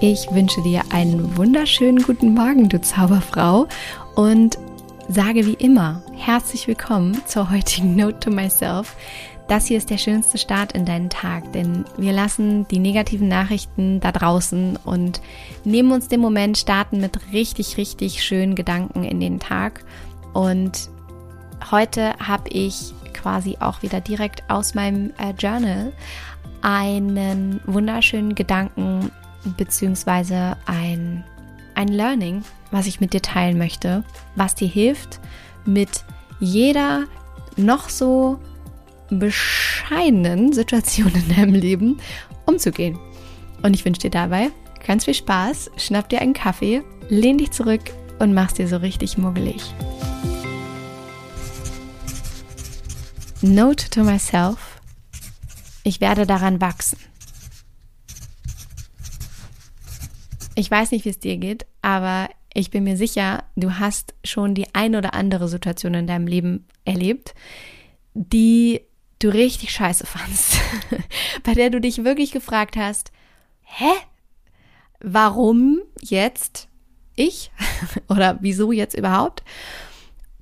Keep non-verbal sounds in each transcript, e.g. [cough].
Ich wünsche dir einen wunderschönen guten Morgen, du Zauberfrau, und sage wie immer herzlich willkommen zur heutigen Note to Myself. Das hier ist der schönste Start in deinen Tag, denn wir lassen die negativen Nachrichten da draußen und nehmen uns den Moment, starten mit richtig, richtig schönen Gedanken in den Tag. Und heute habe ich quasi auch wieder direkt aus meinem äh, Journal einen wunderschönen Gedanken beziehungsweise ein, ein Learning, was ich mit dir teilen möchte, was dir hilft, mit jeder noch so bescheidenen Situation in deinem Leben umzugehen. Und ich wünsche dir dabei ganz viel Spaß, schnapp dir einen Kaffee, lehn dich zurück und mach's dir so richtig muggelig. Note to myself, ich werde daran wachsen. Ich weiß nicht, wie es dir geht, aber ich bin mir sicher, du hast schon die ein oder andere Situation in deinem Leben erlebt, die du richtig scheiße [laughs] fandst, bei der du dich wirklich gefragt hast, hä? Warum jetzt ich? [laughs] oder wieso jetzt überhaupt?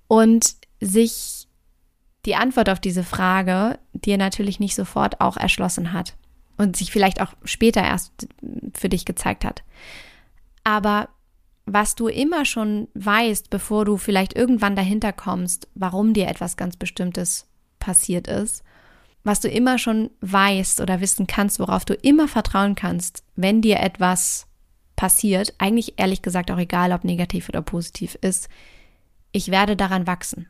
Und sich die Antwort auf diese Frage dir natürlich nicht sofort auch erschlossen hat und sich vielleicht auch später erst für dich gezeigt hat. Aber was du immer schon weißt, bevor du vielleicht irgendwann dahinter kommst, warum dir etwas ganz Bestimmtes passiert ist, was du immer schon weißt oder wissen kannst, worauf du immer vertrauen kannst, wenn dir etwas passiert, eigentlich ehrlich gesagt auch egal, ob negativ oder positiv ist, ich werde daran wachsen.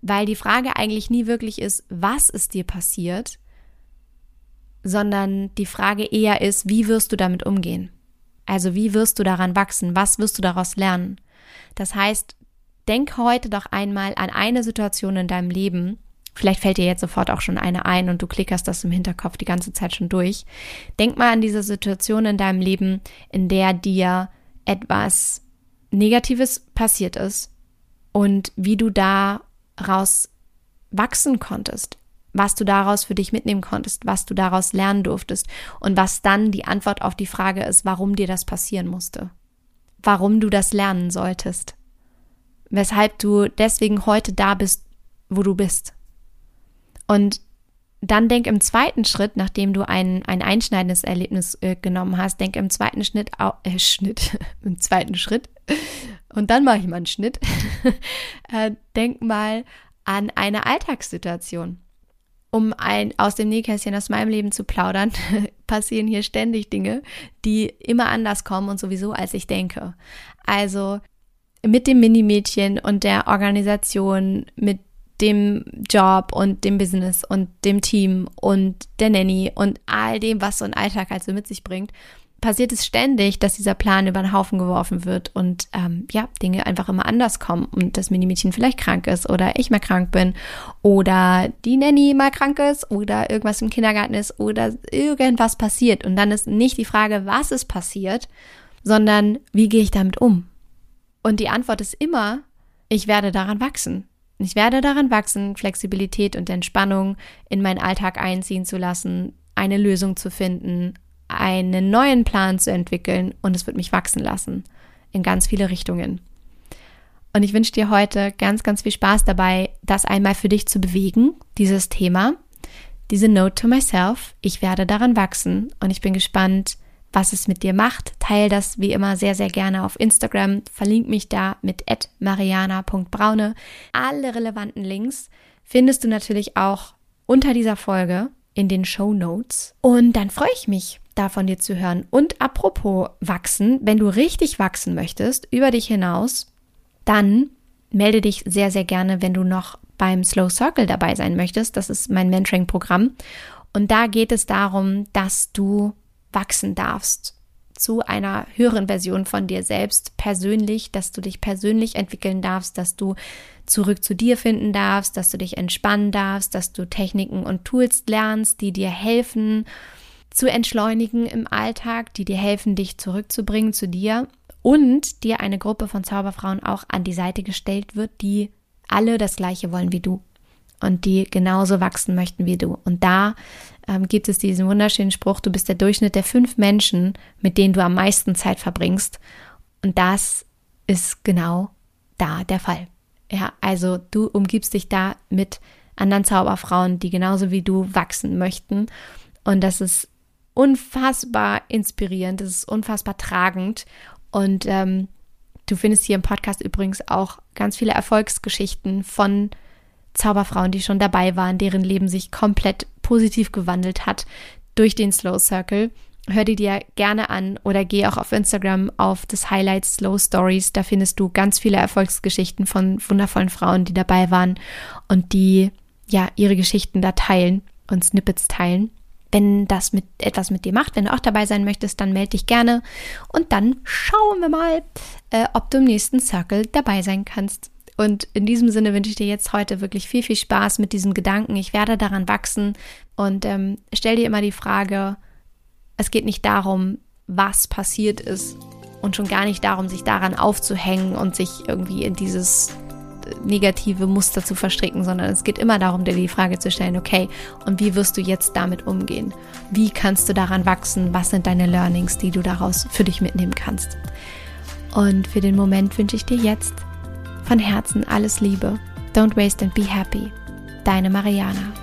Weil die Frage eigentlich nie wirklich ist, was ist dir passiert, sondern die Frage eher ist, wie wirst du damit umgehen? Also wie wirst du daran wachsen? Was wirst du daraus lernen? Das heißt, denk heute doch einmal an eine Situation in deinem Leben. Vielleicht fällt dir jetzt sofort auch schon eine ein und du klickerst das im Hinterkopf die ganze Zeit schon durch. Denk mal an diese Situation in deinem Leben, in der dir etwas Negatives passiert ist und wie du daraus wachsen konntest, was du daraus für dich mitnehmen konntest, was du daraus lernen durftest und was dann die Antwort auf die Frage ist, warum dir das passieren musste, warum du das lernen solltest, weshalb du deswegen heute da bist, wo du bist. Und dann denk im zweiten Schritt, nachdem du ein, ein einschneidendes Erlebnis äh, genommen hast, denk im zweiten Schnitt, äh, Schnitt, [laughs] im zweiten Schritt, und dann mache ich mal einen Schnitt, [laughs] äh, denk mal an eine Alltagssituation um ein, aus dem Nähkästchen aus meinem Leben zu plaudern, [laughs] passieren hier ständig Dinge, die immer anders kommen und sowieso als ich denke. Also mit dem Minimädchen und der Organisation, mit dem Job und dem Business und dem Team und der Nanny und all dem, was so ein Alltag also mit sich bringt, passiert es ständig, dass dieser Plan über den Haufen geworfen wird und ähm, ja, Dinge einfach immer anders kommen und das Minimädchen vielleicht krank ist oder ich mal krank bin oder die Nanny mal krank ist oder irgendwas im Kindergarten ist oder irgendwas passiert. Und dann ist nicht die Frage, was ist passiert, sondern wie gehe ich damit um? Und die Antwort ist immer, ich werde daran wachsen. Ich werde daran wachsen, Flexibilität und Entspannung in meinen Alltag einziehen zu lassen, eine Lösung zu finden, einen neuen Plan zu entwickeln und es wird mich wachsen lassen in ganz viele Richtungen. Und ich wünsche dir heute ganz, ganz viel Spaß dabei, das einmal für dich zu bewegen, dieses Thema, diese Note to myself. Ich werde daran wachsen und ich bin gespannt, was es mit dir macht. Teil das wie immer sehr, sehr gerne auf Instagram. Verlink mich da mit mariana.braune. Alle relevanten Links findest du natürlich auch unter dieser Folge in den Show Notes. Und dann freue ich mich, da von dir zu hören. Und apropos wachsen, wenn du richtig wachsen möchtest, über dich hinaus, dann melde dich sehr, sehr gerne, wenn du noch beim Slow Circle dabei sein möchtest. Das ist mein Mentoring-Programm. Und da geht es darum, dass du wachsen darfst zu einer höheren Version von dir selbst persönlich, dass du dich persönlich entwickeln darfst, dass du zurück zu dir finden darfst, dass du dich entspannen darfst, dass du Techniken und Tools lernst, die dir helfen zu entschleunigen im Alltag, die dir helfen, dich zurückzubringen zu dir und dir eine Gruppe von Zauberfrauen auch an die Seite gestellt wird, die alle das gleiche wollen wie du. Und die genauso wachsen möchten wie du. Und da ähm, gibt es diesen wunderschönen Spruch, du bist der Durchschnitt der fünf Menschen, mit denen du am meisten Zeit verbringst. Und das ist genau da der Fall. Ja, also du umgibst dich da mit anderen Zauberfrauen, die genauso wie du wachsen möchten. Und das ist unfassbar inspirierend, das ist unfassbar tragend. Und ähm, du findest hier im Podcast übrigens auch ganz viele Erfolgsgeschichten von Zauberfrauen, die schon dabei waren, deren Leben sich komplett positiv gewandelt hat durch den Slow Circle. Hör die dir gerne an oder geh auch auf Instagram auf das Highlight Slow Stories. Da findest du ganz viele Erfolgsgeschichten von wundervollen Frauen, die dabei waren und die ja ihre Geschichten da teilen und Snippets teilen. Wenn das mit etwas mit dir macht, wenn du auch dabei sein möchtest, dann melde dich gerne und dann schauen wir mal, äh, ob du im nächsten Circle dabei sein kannst. Und in diesem Sinne wünsche ich dir jetzt heute wirklich viel, viel Spaß mit diesem Gedanken. Ich werde daran wachsen und ähm, stell dir immer die Frage, es geht nicht darum, was passiert ist und schon gar nicht darum, sich daran aufzuhängen und sich irgendwie in dieses negative Muster zu verstricken, sondern es geht immer darum, dir die Frage zu stellen, okay, und wie wirst du jetzt damit umgehen? Wie kannst du daran wachsen? Was sind deine Learnings, die du daraus für dich mitnehmen kannst? Und für den Moment wünsche ich dir jetzt von Herzen alles Liebe. Don't waste and be happy. Deine Mariana.